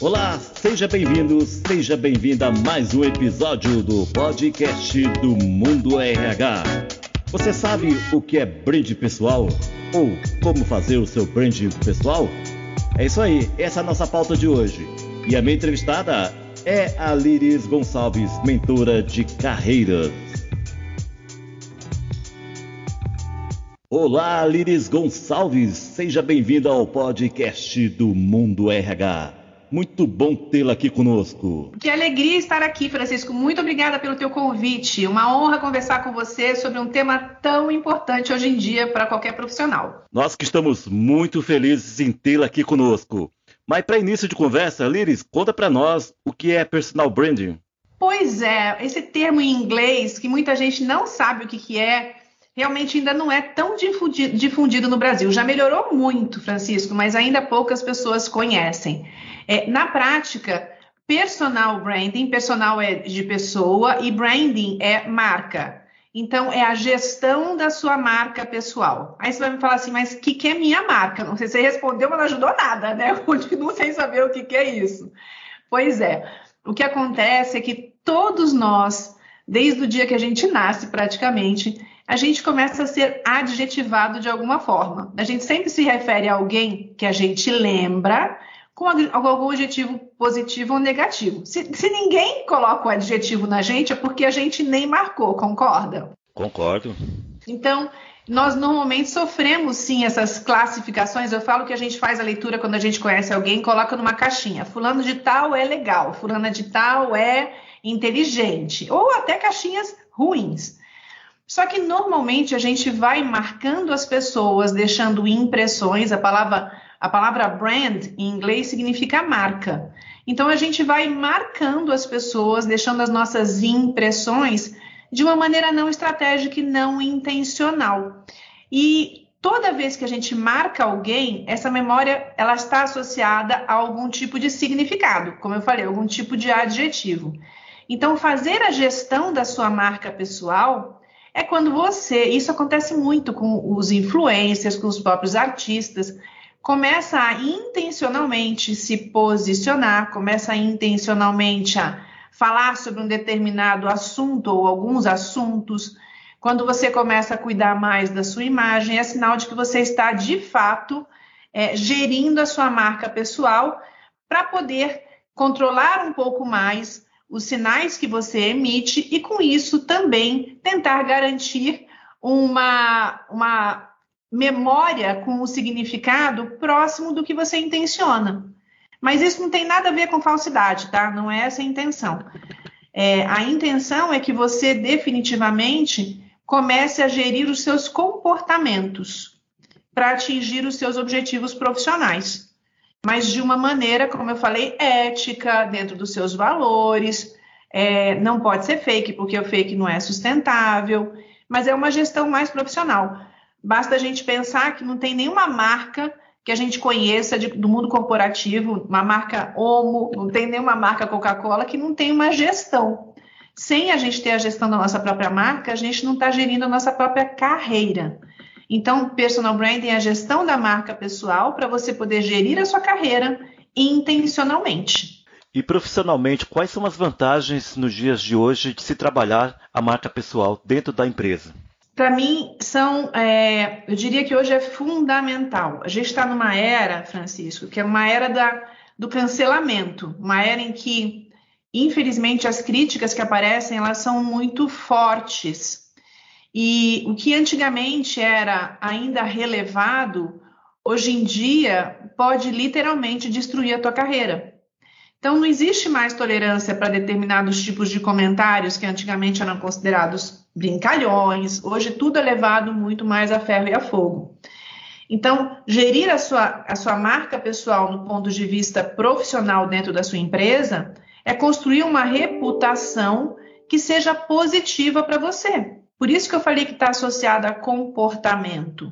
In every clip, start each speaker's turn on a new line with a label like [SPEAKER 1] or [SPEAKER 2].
[SPEAKER 1] Olá, seja bem-vindo, seja bem-vinda a mais um episódio do podcast do Mundo RH. Você sabe o que é brand pessoal? Ou como fazer o seu brand pessoal? É isso aí, essa é a nossa pauta de hoje. E a minha entrevistada é a Liris Gonçalves, mentora de carreiras. Olá, Liris Gonçalves, seja bem-vinda ao podcast do Mundo RH. Muito bom tê-la aqui conosco.
[SPEAKER 2] Que alegria estar aqui, Francisco. Muito obrigada pelo teu convite. Uma honra conversar com você sobre um tema tão importante hoje em dia para qualquer profissional.
[SPEAKER 1] Nós que estamos muito felizes em tê-la aqui conosco. Mas para início de conversa, Liris, conta para nós o que é personal branding.
[SPEAKER 2] Pois é, esse termo em inglês que muita gente não sabe o que, que é, realmente ainda não é tão difundido no Brasil. Já melhorou muito, Francisco, mas ainda poucas pessoas conhecem. É, na prática, personal branding, personal é de pessoa e branding é marca. Então, é a gestão da sua marca pessoal. Aí você vai me falar assim, mas o que, que é minha marca? Não sei se você respondeu, mas não ajudou nada, né? Eu continuo sem saber o que, que é isso. Pois é, o que acontece é que todos nós, desde o dia que a gente nasce praticamente, a gente começa a ser adjetivado de alguma forma. A gente sempre se refere a alguém que a gente lembra com algum adjetivo positivo ou negativo. Se, se ninguém coloca o adjetivo na gente, é porque a gente nem marcou, concorda?
[SPEAKER 1] Concordo.
[SPEAKER 2] Então, nós normalmente sofremos sim essas classificações. Eu falo que a gente faz a leitura quando a gente conhece alguém, coloca numa caixinha. Fulano de tal é legal, fulana de tal é inteligente, ou até caixinhas ruins. Só que normalmente a gente vai marcando as pessoas, deixando impressões. A palavra, a palavra brand em inglês significa marca. Então a gente vai marcando as pessoas, deixando as nossas impressões de uma maneira não estratégica e não intencional. E toda vez que a gente marca alguém, essa memória ela está associada a algum tipo de significado, como eu falei, algum tipo de adjetivo. Então fazer a gestão da sua marca pessoal é quando você, isso acontece muito com os influencers, com os próprios artistas, começa a intencionalmente se posicionar, começa a intencionalmente a falar sobre um determinado assunto ou alguns assuntos. Quando você começa a cuidar mais da sua imagem, é sinal de que você está de fato é, gerindo a sua marca pessoal para poder controlar um pouco mais os sinais que você emite e, com isso, também tentar garantir uma, uma memória com o significado próximo do que você intenciona. Mas isso não tem nada a ver com falsidade, tá? Não é essa a intenção. É, a intenção é que você definitivamente comece a gerir os seus comportamentos para atingir os seus objetivos profissionais mas de uma maneira, como eu falei, ética, dentro dos seus valores. É, não pode ser fake, porque o fake não é sustentável, mas é uma gestão mais profissional. Basta a gente pensar que não tem nenhuma marca que a gente conheça de, do mundo corporativo, uma marca Omo, não tem nenhuma marca Coca-Cola que não tem uma gestão. Sem a gente ter a gestão da nossa própria marca, a gente não está gerindo a nossa própria carreira. Então, personal branding é a gestão da marca pessoal para você poder gerir a sua carreira intencionalmente.
[SPEAKER 1] E profissionalmente, quais são as vantagens nos dias de hoje de se trabalhar a marca pessoal dentro da empresa?
[SPEAKER 2] Para mim, são, é, eu diria que hoje é fundamental. A gente está numa era, Francisco, que é uma era da, do cancelamento, uma era em que, infelizmente, as críticas que aparecem elas são muito fortes e o que antigamente era ainda relevado, hoje em dia pode literalmente destruir a tua carreira. Então não existe mais tolerância para determinados tipos de comentários que antigamente eram considerados brincalhões. Hoje tudo é levado muito mais a ferro e a fogo. Então, gerir a sua, a sua marca pessoal no ponto de vista profissional dentro da sua empresa é construir uma reputação que seja positiva para você. Por isso que eu falei que está associado a comportamento.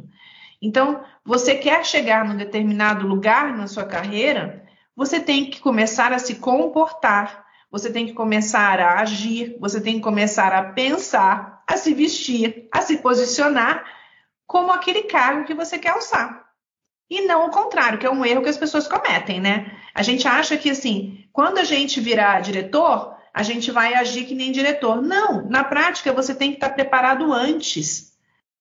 [SPEAKER 2] Então, você quer chegar num determinado lugar na sua carreira, você tem que começar a se comportar, você tem que começar a agir, você tem que começar a pensar, a se vestir, a se posicionar como aquele cargo que você quer alçar. E não o contrário, que é um erro que as pessoas cometem, né? A gente acha que assim, quando a gente virar diretor, a gente vai agir que nem diretor. Não, na prática você tem que estar preparado antes.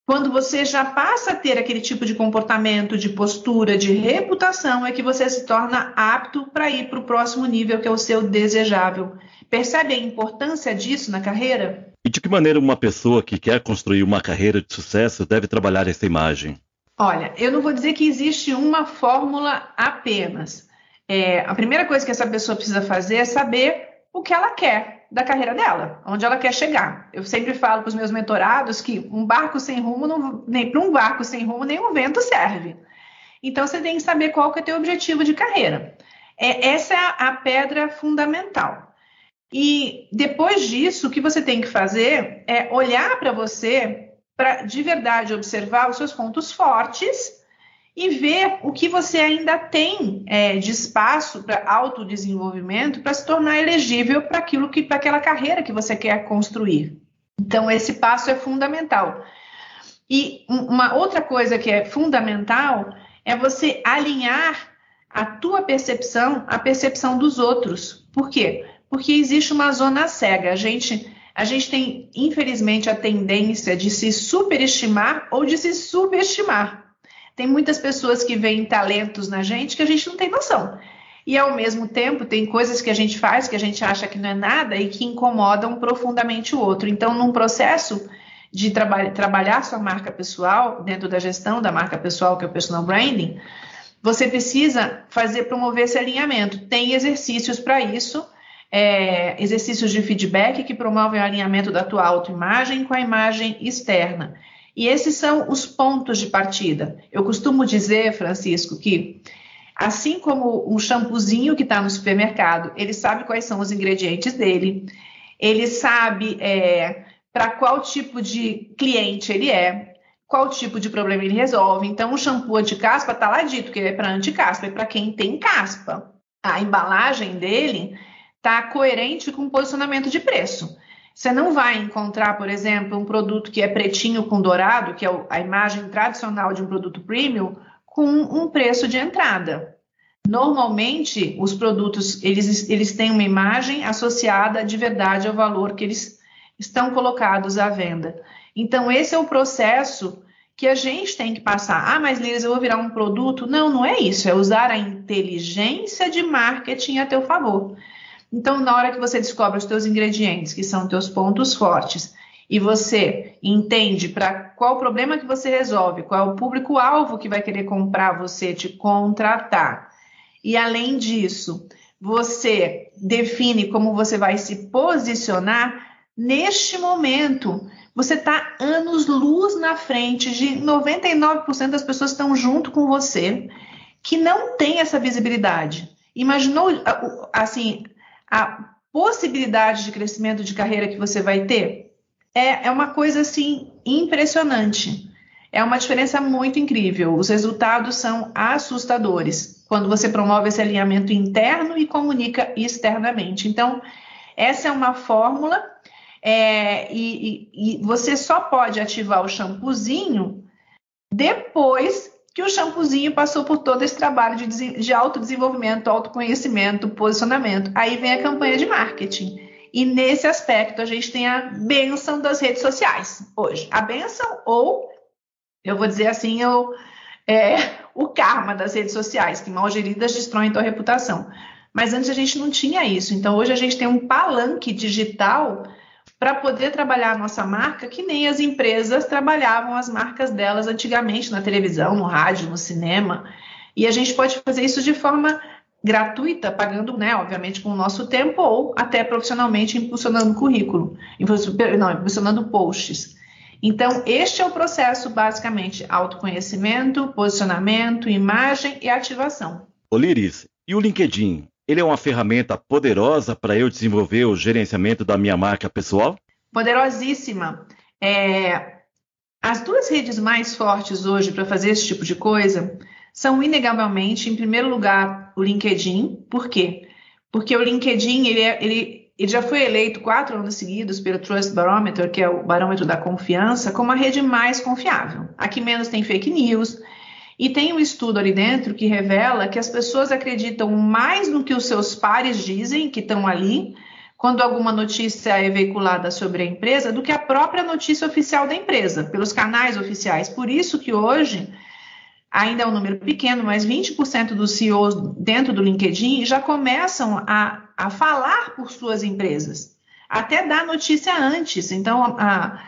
[SPEAKER 2] Quando você já passa a ter aquele tipo de comportamento, de postura, de reputação, é que você se torna apto para ir para o próximo nível, que é o seu desejável. Percebe a importância disso na carreira?
[SPEAKER 1] E de que maneira uma pessoa que quer construir uma carreira de sucesso deve trabalhar essa imagem?
[SPEAKER 2] Olha, eu não vou dizer que existe uma fórmula apenas. É, a primeira coisa que essa pessoa precisa fazer é saber o que ela quer da carreira dela, onde ela quer chegar. Eu sempre falo para os meus mentorados que um barco sem rumo, não, nem para um barco sem rumo, nem um vento serve. Então você tem que saber qual que é o teu objetivo de carreira. É, essa é a, a pedra fundamental. E depois disso, o que você tem que fazer é olhar para você para de verdade observar os seus pontos fortes e ver o que você ainda tem é, de espaço para autodesenvolvimento para se tornar elegível para aquilo que para aquela carreira que você quer construir. Então esse passo é fundamental. E uma outra coisa que é fundamental é você alinhar a tua percepção à percepção dos outros. Por quê? Porque existe uma zona cega. A gente a gente tem, infelizmente, a tendência de se superestimar ou de se subestimar. Tem muitas pessoas que veem talentos na gente que a gente não tem noção. E ao mesmo tempo, tem coisas que a gente faz que a gente acha que não é nada e que incomodam profundamente o outro. Então, num processo de traba trabalhar sua marca pessoal, dentro da gestão da marca pessoal, que é o personal branding, você precisa fazer promover esse alinhamento. Tem exercícios para isso é, exercícios de feedback que promovem o alinhamento da tua autoimagem com a imagem externa. E esses são os pontos de partida. Eu costumo dizer, Francisco, que assim como um shampoozinho que está no supermercado, ele sabe quais são os ingredientes dele, ele sabe é, para qual tipo de cliente ele é, qual tipo de problema ele resolve. Então, o shampoo anti-caspa está lá dito que ele é para anti-caspa, é para quem tem caspa. A embalagem dele está coerente com o posicionamento de preço. Você não vai encontrar, por exemplo, um produto que é pretinho com dourado, que é a imagem tradicional de um produto premium, com um preço de entrada. Normalmente, os produtos eles, eles têm uma imagem associada de verdade ao valor que eles estão colocados à venda. Então, esse é o processo que a gente tem que passar. Ah, mas Liz, eu vou virar um produto? Não, não é isso. É usar a inteligência de marketing a teu favor. Então, na hora que você descobre os teus ingredientes, que são teus pontos fortes, e você entende para qual problema que você resolve, qual é o público-alvo que vai querer comprar você, te contratar. E além disso, você define como você vai se posicionar neste momento. Você está anos luz na frente de 99% das pessoas que estão junto com você que não tem essa visibilidade. Imaginou assim a possibilidade de crescimento de carreira que você vai ter é, é uma coisa assim impressionante. É uma diferença muito incrível. Os resultados são assustadores quando você promove esse alinhamento interno e comunica externamente. Então, essa é uma fórmula é, e, e, e, você só pode ativar o shampoozinho depois que o shampoozinho passou por todo esse trabalho de, de autodesenvolvimento, autoconhecimento, posicionamento. Aí vem a campanha de marketing. E nesse aspecto, a gente tem a benção das redes sociais hoje. A benção, ou eu vou dizer assim, eu, é, o karma das redes sociais, que mal geridas destroem tua reputação. Mas antes a gente não tinha isso. Então hoje a gente tem um palanque digital para poder trabalhar a nossa marca que nem as empresas trabalhavam as marcas delas antigamente na televisão, no rádio, no cinema. E a gente pode fazer isso de forma gratuita, pagando, né, obviamente, com o nosso tempo ou até profissionalmente impulsionando currículo, não, impulsionando posts. Então, este é o processo, basicamente, autoconhecimento, posicionamento, imagem e ativação.
[SPEAKER 1] Oliris, e o LinkedIn? Ele é uma ferramenta poderosa para eu desenvolver o gerenciamento da minha marca pessoal?
[SPEAKER 2] Poderosíssima. É, as duas redes mais fortes hoje para fazer esse tipo de coisa são, inegavelmente, em primeiro lugar, o LinkedIn. Por quê? Porque o LinkedIn ele, é, ele, ele já foi eleito quatro anos seguidos pelo Trust Barometer, que é o barômetro da confiança, como a rede mais confiável. A que menos tem fake news E tem um estudo ali dentro que revela que as pessoas acreditam mais no que os seus pares dizem, que estão ali, quando alguma notícia é veiculada sobre a empresa, do que a própria notícia oficial da empresa, pelos canais oficiais. Por isso que hoje ainda é um número pequeno, mas 20% dos CEOs dentro do LinkedIn já começam a, a falar por suas empresas, até dar notícia antes. Então, a,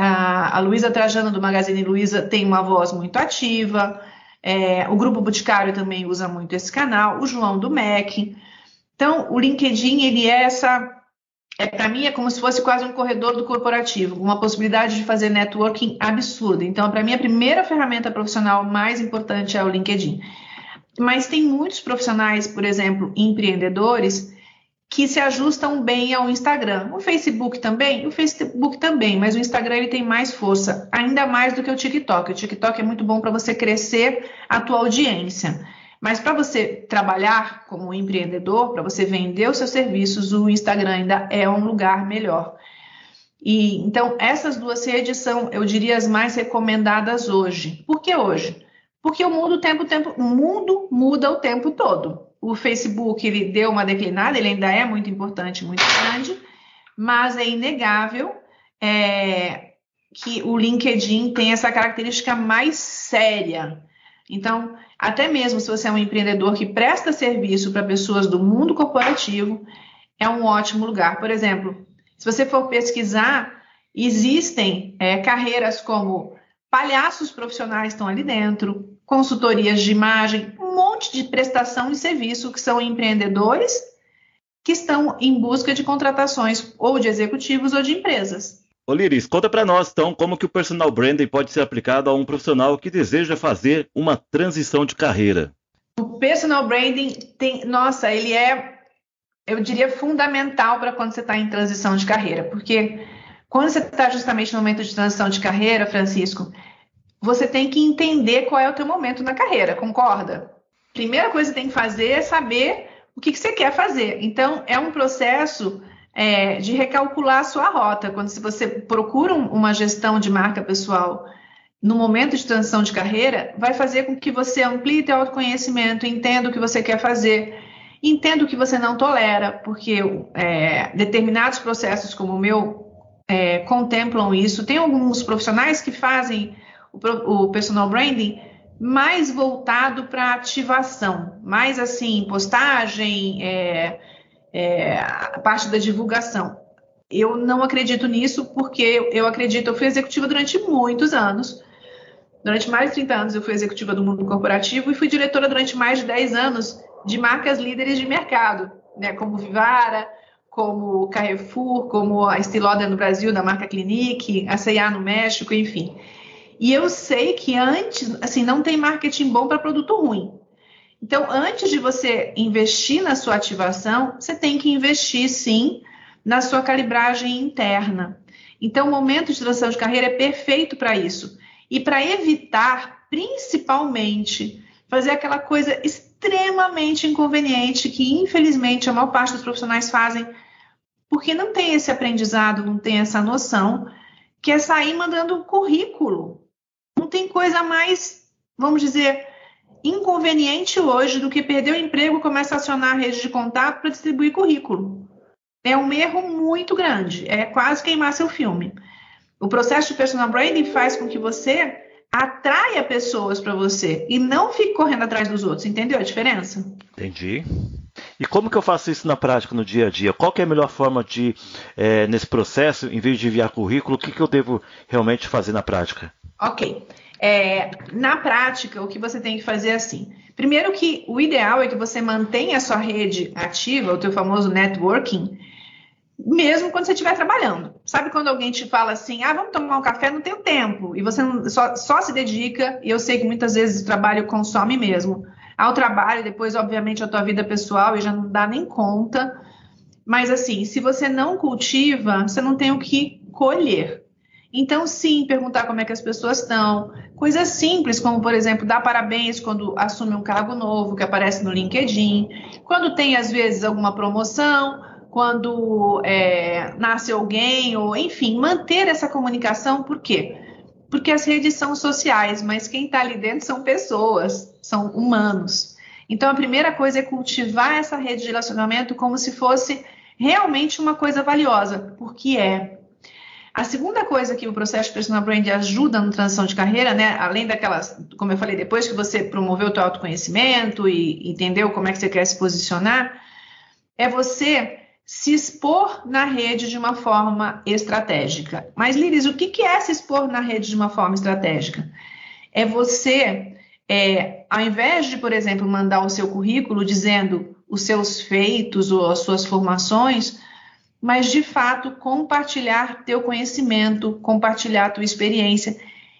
[SPEAKER 2] a, Luísa Trajano do Magazine Luiza tem uma voz muito ativa, é, o Grupo Boticário também usa muito esse canal, o João do MEC. Então, o LinkedIn, ele é essa é, para mim é como se fosse quase um corredor do corporativo, uma possibilidade de fazer networking absurda. Então, para mim, a primeira ferramenta profissional mais importante é o LinkedIn. Mas tem muitos profissionais, por exemplo, empreendedores, que se ajustam bem ao Instagram. O Facebook também, o Facebook também, mas o Instagram ele tem mais força, ainda mais do que o TikTok. O TikTok é muito bom para você crescer a tua audiência. Mas para você trabalhar como empreendedor, para você vender os seus serviços, o Instagram ainda é um lugar melhor. E então essas duas redes são, eu diria, as mais recomendadas hoje. Por que hoje? Porque o mundo, tempo, tempo, o mundo muda o tempo todo. O Facebook ele deu uma declinada, ele ainda é muito importante, muito grande, mas é inegável é, que o LinkedIn tem essa característica mais séria. Então, até mesmo se você é um empreendedor que presta serviço para pessoas do mundo corporativo, é um ótimo lugar. Por exemplo, se você for pesquisar, existem é, carreiras como palhaços profissionais estão ali dentro, consultorias de imagem, um monte de prestação de serviço que são empreendedores que estão em busca de contratações ou de executivos ou de empresas.
[SPEAKER 1] Ô Liris, conta para nós então como que o personal branding pode ser aplicado a um profissional que deseja fazer uma transição de carreira.
[SPEAKER 2] O personal branding tem, nossa, ele é, eu diria, fundamental para quando você está em transição de carreira, porque quando você está justamente no momento de transição de carreira, Francisco, você tem que entender qual é o teu momento na carreira, concorda? Primeira coisa que tem que fazer é saber o que, que você quer fazer. Então, é um processo é, de recalcular a sua rota. Quando se você procura uma gestão de marca pessoal no momento de transição de carreira, vai fazer com que você amplie seu autoconhecimento, entenda o que você quer fazer, entenda o que você não tolera, porque é, determinados processos como o meu é, contemplam isso. Tem alguns profissionais que fazem o, o personal branding mais voltado para ativação, mais assim, postagem, é, é, a parte da divulgação. Eu não acredito nisso porque eu acredito, eu fui executiva durante muitos anos. Durante mais de 30 anos eu fui executiva do mundo corporativo e fui diretora durante mais de 10 anos de marcas líderes de mercado, né, como Vivara, como Carrefour, como a Estilóder no Brasil, da marca Clinique, a C&A no México, enfim. E eu sei que antes, assim, não tem marketing bom para produto ruim. Então, antes de você investir na sua ativação, você tem que investir sim na sua calibragem interna. Então, o momento de transição de carreira é perfeito para isso. E para evitar, principalmente, fazer aquela coisa extremamente inconveniente que, infelizmente, a maior parte dos profissionais fazem, porque não tem esse aprendizado, não tem essa noção, que é sair mandando currículo. Não tem coisa mais, vamos dizer, inconveniente hoje do que perder o emprego e começar a acionar a rede de contato para distribuir currículo. É um erro muito grande, é quase queimar seu filme. O processo de personal branding faz com que você atraia pessoas para você e não fique correndo atrás dos outros. Entendeu a diferença?
[SPEAKER 1] Entendi. E como que eu faço isso na prática, no dia a dia? Qual é a melhor forma de, é, nesse processo, em vez de enviar currículo, o que, que eu devo realmente fazer na prática?
[SPEAKER 2] Ok. É, na prática, o que você tem que fazer é assim. Primeiro que o ideal é que você mantenha a sua rede ativa, o teu famoso networking, mesmo quando você estiver trabalhando. Sabe quando alguém te fala assim, ah, vamos tomar um café, não tenho tempo, e você só, só se dedica, e eu sei que muitas vezes o trabalho consome mesmo, ao trabalho, depois, obviamente, a tua vida pessoal, e já não dá nem conta. Mas assim, se você não cultiva, você não tem o que colher. Então, sim, perguntar como é que as pessoas estão. Coisas simples, como, por exemplo, dar parabéns quando assume um cargo novo que aparece no LinkedIn, quando tem, às vezes, alguma promoção, quando é, nasce alguém, ou enfim, manter essa comunicação, por quê? porque as redes são sociais, mas quem está ali dentro são pessoas, são humanos. Então, a primeira coisa é cultivar essa rede de relacionamento como se fosse realmente uma coisa valiosa, porque é. A segunda coisa que o processo de personal brand ajuda na transição de carreira, né, além daquelas, como eu falei, depois que você promoveu o seu autoconhecimento e entendeu como é que você quer se posicionar, é você se expor na rede de uma forma estratégica. Mas, Liris, o que é se expor na rede de uma forma estratégica? É você é, ao invés de, por exemplo, mandar o seu currículo dizendo os seus feitos ou as suas formações, mas de fato compartilhar teu conhecimento, compartilhar tua experiência.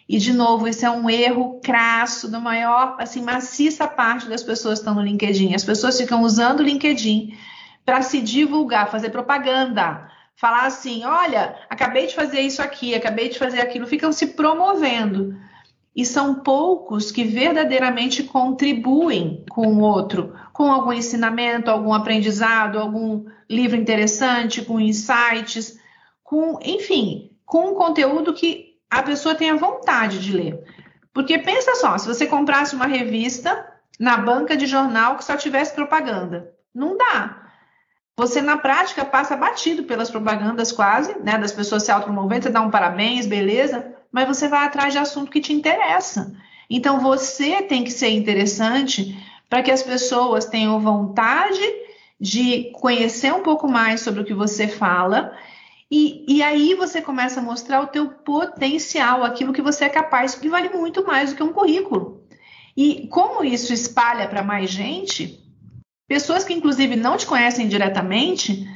[SPEAKER 2] E de novo, esse é um erro crasso da maior, assim, maciça parte das pessoas que estão no LinkedIn. As pessoas ficam usando o LinkedIn para se divulgar, fazer propaganda, falar assim: olha, acabei de fazer isso aqui, acabei de fazer aquilo, ficam se promovendo e são poucos que verdadeiramente contribuem com o outro, com algum ensinamento, algum aprendizado, algum livro interessante, com insights, com, enfim, com um conteúdo que a pessoa tenha vontade de ler. Porque pensa só, se você comprasse uma revista na banca de jornal que só tivesse propaganda, não dá. Você na prática passa batido pelas propagandas quase, né, das pessoas se autopromovendo, você dá um parabéns, beleza, mas você vai atrás de assunto que te interessa. Então você tem que ser interessante para que as pessoas tenham vontade de conhecer um pouco mais sobre o que você fala e, e, aí você começa a mostrar o teu potencial, aquilo que você é capaz, que vale muito mais do que um currículo. E como isso espalha para mais gente, pessoas que inclusive não te conhecem diretamente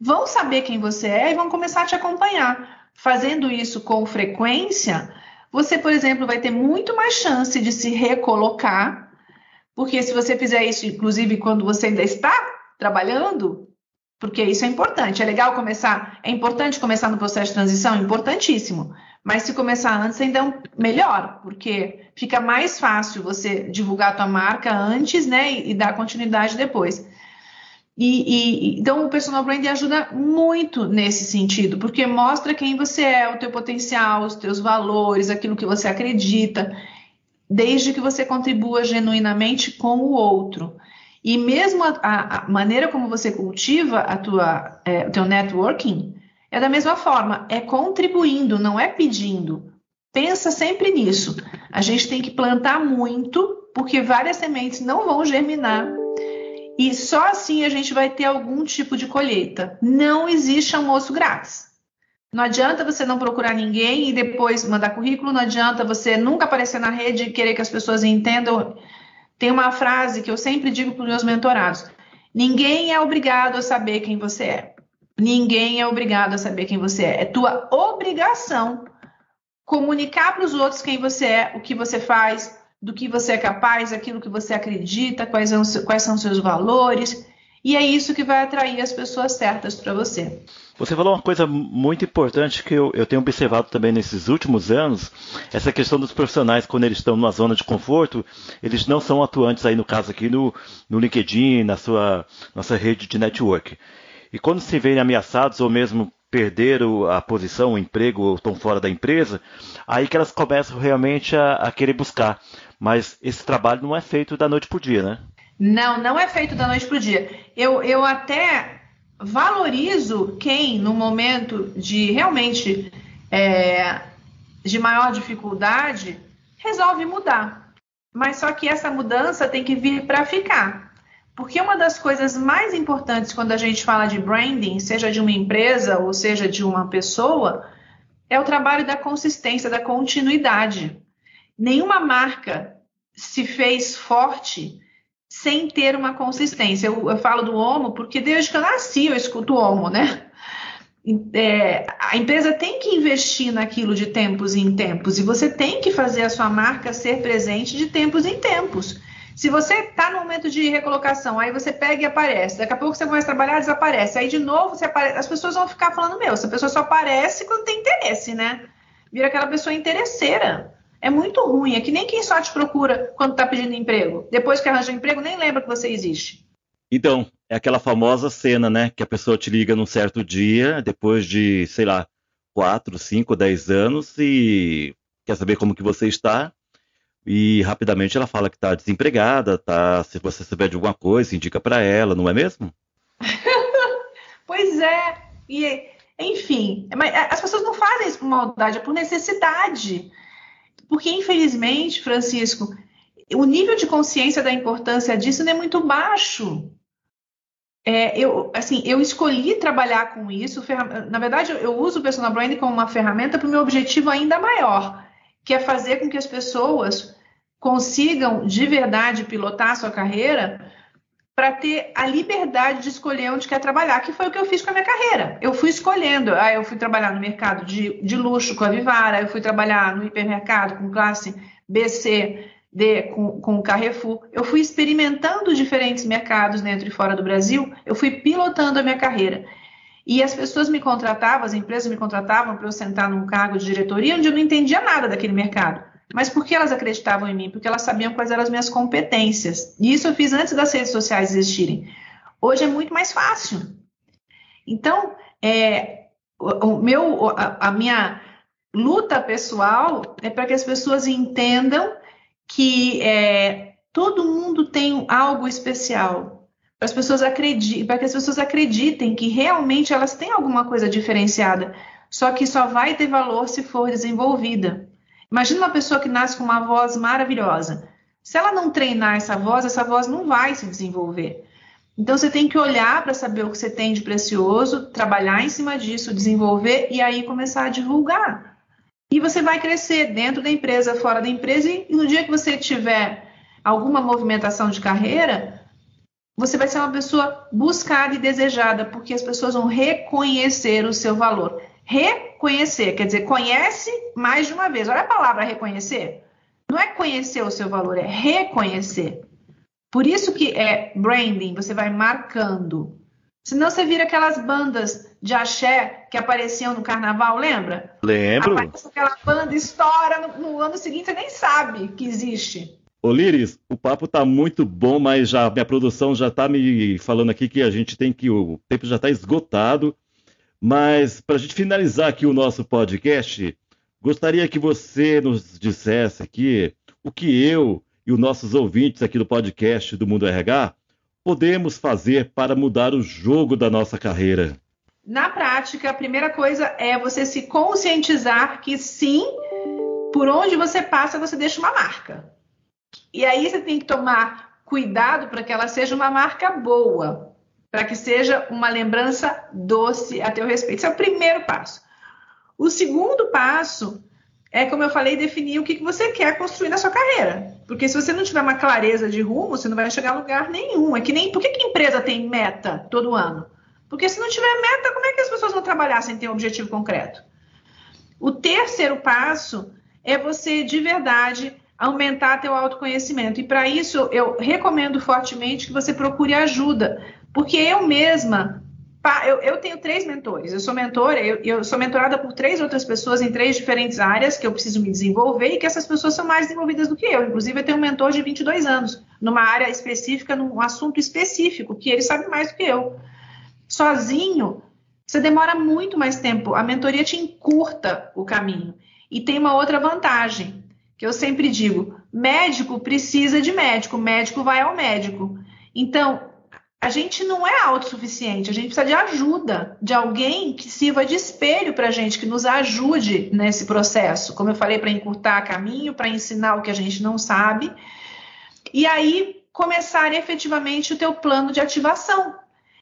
[SPEAKER 2] vão saber quem você é e vão começar a te acompanhar fazendo isso com frequência, você, por exemplo, vai ter muito mais chance de se recolocar, porque se você fizer isso, inclusive, quando você ainda está trabalhando, porque isso é importante. É legal começar, é importante começar no processo de transição, importantíssimo. Mas se começar antes, ainda é melhor, porque fica mais fácil você divulgar a tua marca antes, né, e, e dar continuidade depois. E, e, então o personal branding ajuda muito nesse sentido, porque mostra quem você é, o teu potencial, os teus valores, aquilo que você acredita, desde que você contribua genuinamente com o outro. E mesmo a, a maneira como você cultiva a tua, é, o teu networking é da mesma forma, é contribuindo, não é pedindo. Pensa sempre nisso. A gente tem que plantar muito, porque várias sementes não vão germinar e só assim a gente vai ter algum tipo de colheita. Não existe almoço grátis. Não adianta você não procurar ninguém e depois mandar currículo, não adianta você nunca aparecer na rede e querer que as pessoas entendam. Tem uma frase que eu sempre digo para os meus mentorados: ninguém é obrigado a saber quem você é. Ninguém é obrigado a saber quem você é. É tua obrigação comunicar para os outros quem você é, o que você faz, do que você é capaz, aquilo que você acredita, quais são, quais são seus valores. E é isso que vai atrair as pessoas certas para você.
[SPEAKER 1] Você falou uma coisa muito importante que eu, eu, tenho observado também nesses últimos anos, essa questão dos profissionais, quando eles estão numa zona de conforto, eles não são atuantes aí, no caso aqui, no, no LinkedIn, na sua, nossa rede de network. E quando se veem ameaçados ou mesmo perderam a posição, o emprego, ou estão fora da empresa, aí que elas começam realmente a, a querer buscar. Mas esse trabalho não é feito da noite para o dia, né?
[SPEAKER 2] Não, não é feito da noite para o dia. Eu, eu até valorizo quem, no momento de realmente é, de maior dificuldade, resolve mudar. Mas só que essa mudança tem que vir para ficar. Porque uma das coisas mais importantes quando a gente fala de branding, seja de uma empresa ou seja de uma pessoa, é o trabalho da consistência, da continuidade nenhuma marca se fez forte sem ter uma consistência. Eu, eu, falo do Omo porque desde que eu nasci eu escuto o Omo, né? É, a empresa tem que investir naquilo de tempos em tempos e você tem que fazer a sua marca ser presente de tempos em tempos. Se você está no momento de recolocação, aí você pega e aparece, daqui a pouco você começa a trabalhar, desaparece, aí de novo você aparece, as pessoas vão ficar falando, meu, essa pessoa só aparece quando tem interesse, né? Vira aquela pessoa interesseira. É muito ruim. É que nem quem só te procura quando está pedindo emprego. Depois que arranja emprego, nem lembra que você existe.
[SPEAKER 1] Então, é aquela famosa cena, né? Que a pessoa te liga num certo dia, depois de, sei lá, quatro, cinco, dez anos, e quer saber como que você está e rapidamente ela fala que está desempregada, tá, se você souber de alguma coisa, indica para ela, não é mesmo?
[SPEAKER 2] pois é. E, enfim, as pessoas não fazem isso por maldade, é por necessidade. Porque, infelizmente, Francisco, o nível de consciência da importância disso é muito baixo. É, eu, assim, eu escolhi trabalhar com isso. Na verdade, eu uso o personal branding como uma ferramenta para o meu objetivo ainda maior, que é fazer com que as pessoas consigam de verdade pilotar a sua carreira para ter a liberdade de escolher onde quer trabalhar, que foi o que eu fiz com a minha carreira. Eu fui escolhendo, aí eu fui trabalhar no mercado de, de luxo com a Vivara, eu fui trabalhar no hipermercado com classe BC, D com, com o Carrefour. Eu fui experimentando diferentes mercados dentro e fora do Brasil, eu fui pilotando a minha carreira. E as pessoas me contratavam, as empresas me contratavam para eu sentar num cargo de diretoria onde eu não entendia nada daquele mercado. Mas por que elas acreditavam em mim? Porque elas sabiam quais eram as minhas competências. E isso eu fiz antes das redes sociais existirem. Hoje é muito mais fácil. Então, é, o, meu, a, a minha luta pessoal é para que as pessoas entendam que é, todo mundo tem algo especial. Para, as pessoas acreditem, para que as pessoas acreditem que realmente elas têm alguma coisa diferenciada. Só que só vai ter valor se for desenvolvida. Imagina uma pessoa que nasce com uma voz maravilhosa. Se ela não treinar essa voz, essa voz não vai se desenvolver. Então você tem que olhar para saber o que você tem de precioso, trabalhar em cima disso, desenvolver e aí começar a divulgar. E você vai crescer dentro da empresa, fora da empresa, e no dia que você tiver alguma movimentação de carreira, você vai ser uma pessoa buscada e desejada, porque as pessoas vão reconhecer o seu valor. Reconhecer, quer dizer, conhece mais de uma vez. Olha a palavra reconhecer. Não é conhecer o seu valor, é reconhecer. Por isso que é branding, você vai marcando. Senão você vira aquelas bandas de axé que apareciam no carnaval, lembra?
[SPEAKER 1] Lembro.
[SPEAKER 2] Aparece aquela banda, estoura, no, no ano seguinte você nem sabe que existe.
[SPEAKER 1] Ô Liris, o papo tá muito bom, mas já minha produção já tá me falando aqui que a gente tem que o tempo já está esgotado. Mas para a gente finalizar aqui o nosso podcast, gostaria que você nos dissesse aqui o que eu e os nossos ouvintes aqui do podcast do Mundo RH podemos fazer para mudar o jogo da nossa carreira.
[SPEAKER 2] Na prática, a primeira coisa é você se conscientizar que sim, por onde você passa, você deixa uma marca. E aí você tem que tomar cuidado para que ela seja uma marca boa para que seja uma lembrança doce a teu respeito. Esse é o primeiro passo. O segundo passo é, como eu falei, definir o que, que você quer construir na sua carreira. Porque se você não tiver uma clareza de rumo, você não vai chegar a lugar nenhum. É que nem. Por que, a empresa tem meta todo ano? Porque se não tiver meta, como é que as pessoas vão trabalhar sem ter um objetivo concreto? O terceiro passo é você de verdade aumentar teu autoconhecimento. E para isso eu recomendo fortemente que você procure ajuda, porque eu mesma, eu, eu tenho três mentores. Eu sou mentora, eu, eu, sou mentorada por três outras pessoas em três diferentes áreas que eu preciso me desenvolver e que essas pessoas são mais desenvolvidas do que eu. Inclusive, eu tenho um mentor de 22 anos, numa área específica, num assunto específico, que ele sabe mais do que eu. Sozinho, você demora muito mais tempo. A mentoria te encurta o caminho. E tem uma outra vantagem, que eu sempre digo: médico precisa de médico, médico vai ao médico. Então, a gente não é autossuficiente, a gente precisa de ajuda, de alguém que sirva de espelho para a gente, que nos ajude nesse processo. Como eu falei, para encurtar caminho, para ensinar o que a gente não sabe. E aí começar efetivamente o teu plano de ativação.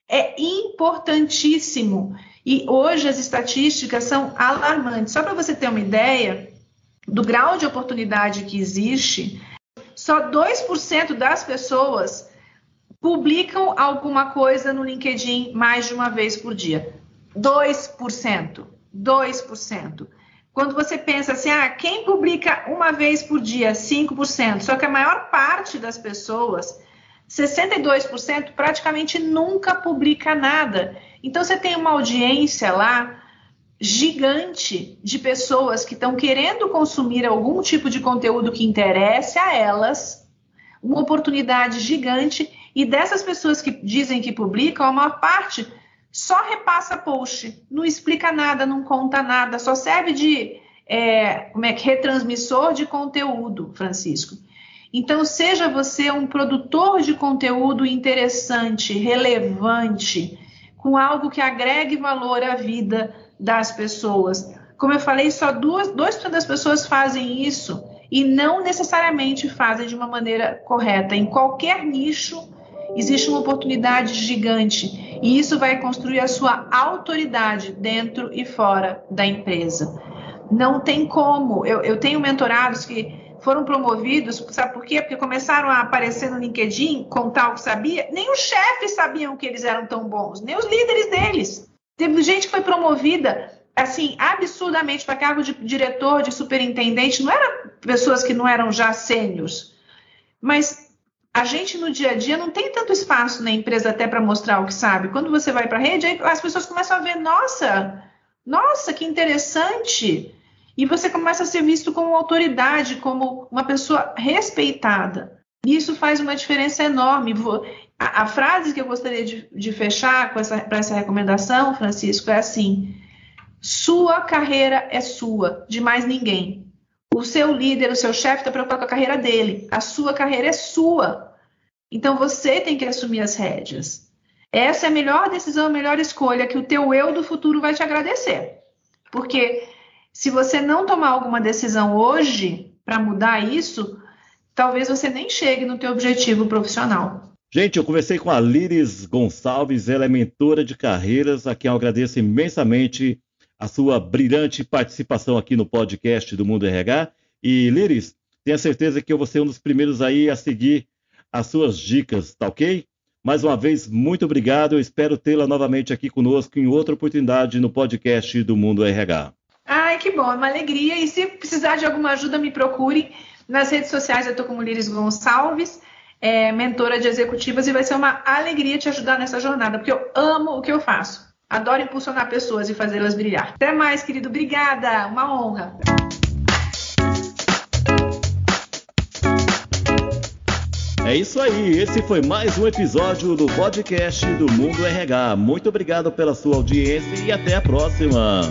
[SPEAKER 2] É importantíssimo. E hoje as estatísticas são alarmantes. Só para você ter uma ideia do grau de oportunidade que existe, só 2% das pessoas publicam alguma coisa no LinkedIn mais de uma vez por dia. 2%. 2%. Quando você pensa assim, ah, quem publica uma vez por dia? 5%. Só que a maior parte das pessoas, 62%, praticamente nunca publica nada. Então você tem uma audiência lá gigante de pessoas que estão querendo consumir algum tipo de conteúdo que interesse a elas, uma oportunidade gigante e dessas pessoas que dizem que publicam, a maior parte só repassa post, não explica nada, não conta nada, só serve de é, como é que retransmissor de conteúdo, Francisco. Então, seja você um produtor de conteúdo interessante, relevante, com algo que agregue valor à vida das pessoas. Como eu falei, só duas, 2% das pessoas fazem isso e não necessariamente fazem de uma maneira correta. Em qualquer nicho existe uma oportunidade gigante e isso vai construir a sua autoridade dentro e fora da empresa. Não tem como. Eu, eu tenho mentorados que foram promovidos, sabe por quê? Porque começaram a aparecer no LinkedIn, contar o que sabia. Nem os chefes sabiam que eles eram tão bons, nem os líderes deles. Teve gente que foi promovida assim, absurdamente para cargo de diretor, de superintendente, não eram pessoas que não eram já sênios. Mas a gente no dia a dia não tem tanto espaço na empresa até para mostrar o que sabe. Quando você vai para a rede, as pessoas começam a ver, nossa, nossa, que interessante. E você começa a ser visto como autoridade, como uma pessoa respeitada. Isso faz uma diferença enorme. A, a frase que eu gostaria de, de fechar para essa, essa recomendação, Francisco, é assim: sua carreira é sua, de mais ninguém. O seu líder, o seu chefe está preocupado com a carreira dele. A sua carreira é sua. Então você tem que assumir as rédeas. Essa é a melhor decisão, a melhor escolha que o teu eu do futuro vai te agradecer. Porque se você não tomar alguma decisão hoje para mudar isso, talvez você nem chegue no teu objetivo profissional.
[SPEAKER 1] Gente, eu conversei com a Liris Gonçalves, ela é mentora de carreiras, a quem eu agradeço imensamente a sua brilhante participação aqui no podcast do Mundo RH. E Liris, tenha certeza que eu vou ser um dos primeiros aí a seguir as suas dicas, tá ok? Mais uma vez, muito obrigado. Eu espero tê-la novamente aqui conosco em outra oportunidade no podcast do Mundo RH.
[SPEAKER 2] Ai, que bom, é uma alegria. E se precisar de alguma ajuda, me procure. Nas redes sociais eu estou como Liris Gonçalves, é, mentora de executivas, e vai ser uma alegria te ajudar nessa jornada, porque eu amo o que eu faço. Adoro impulsionar pessoas e fazê-las brilhar. Até mais, querido. Obrigada. Uma honra.
[SPEAKER 1] É isso aí, esse foi mais um episódio do podcast do Mundo RH. Muito obrigado pela sua audiência e até a próxima.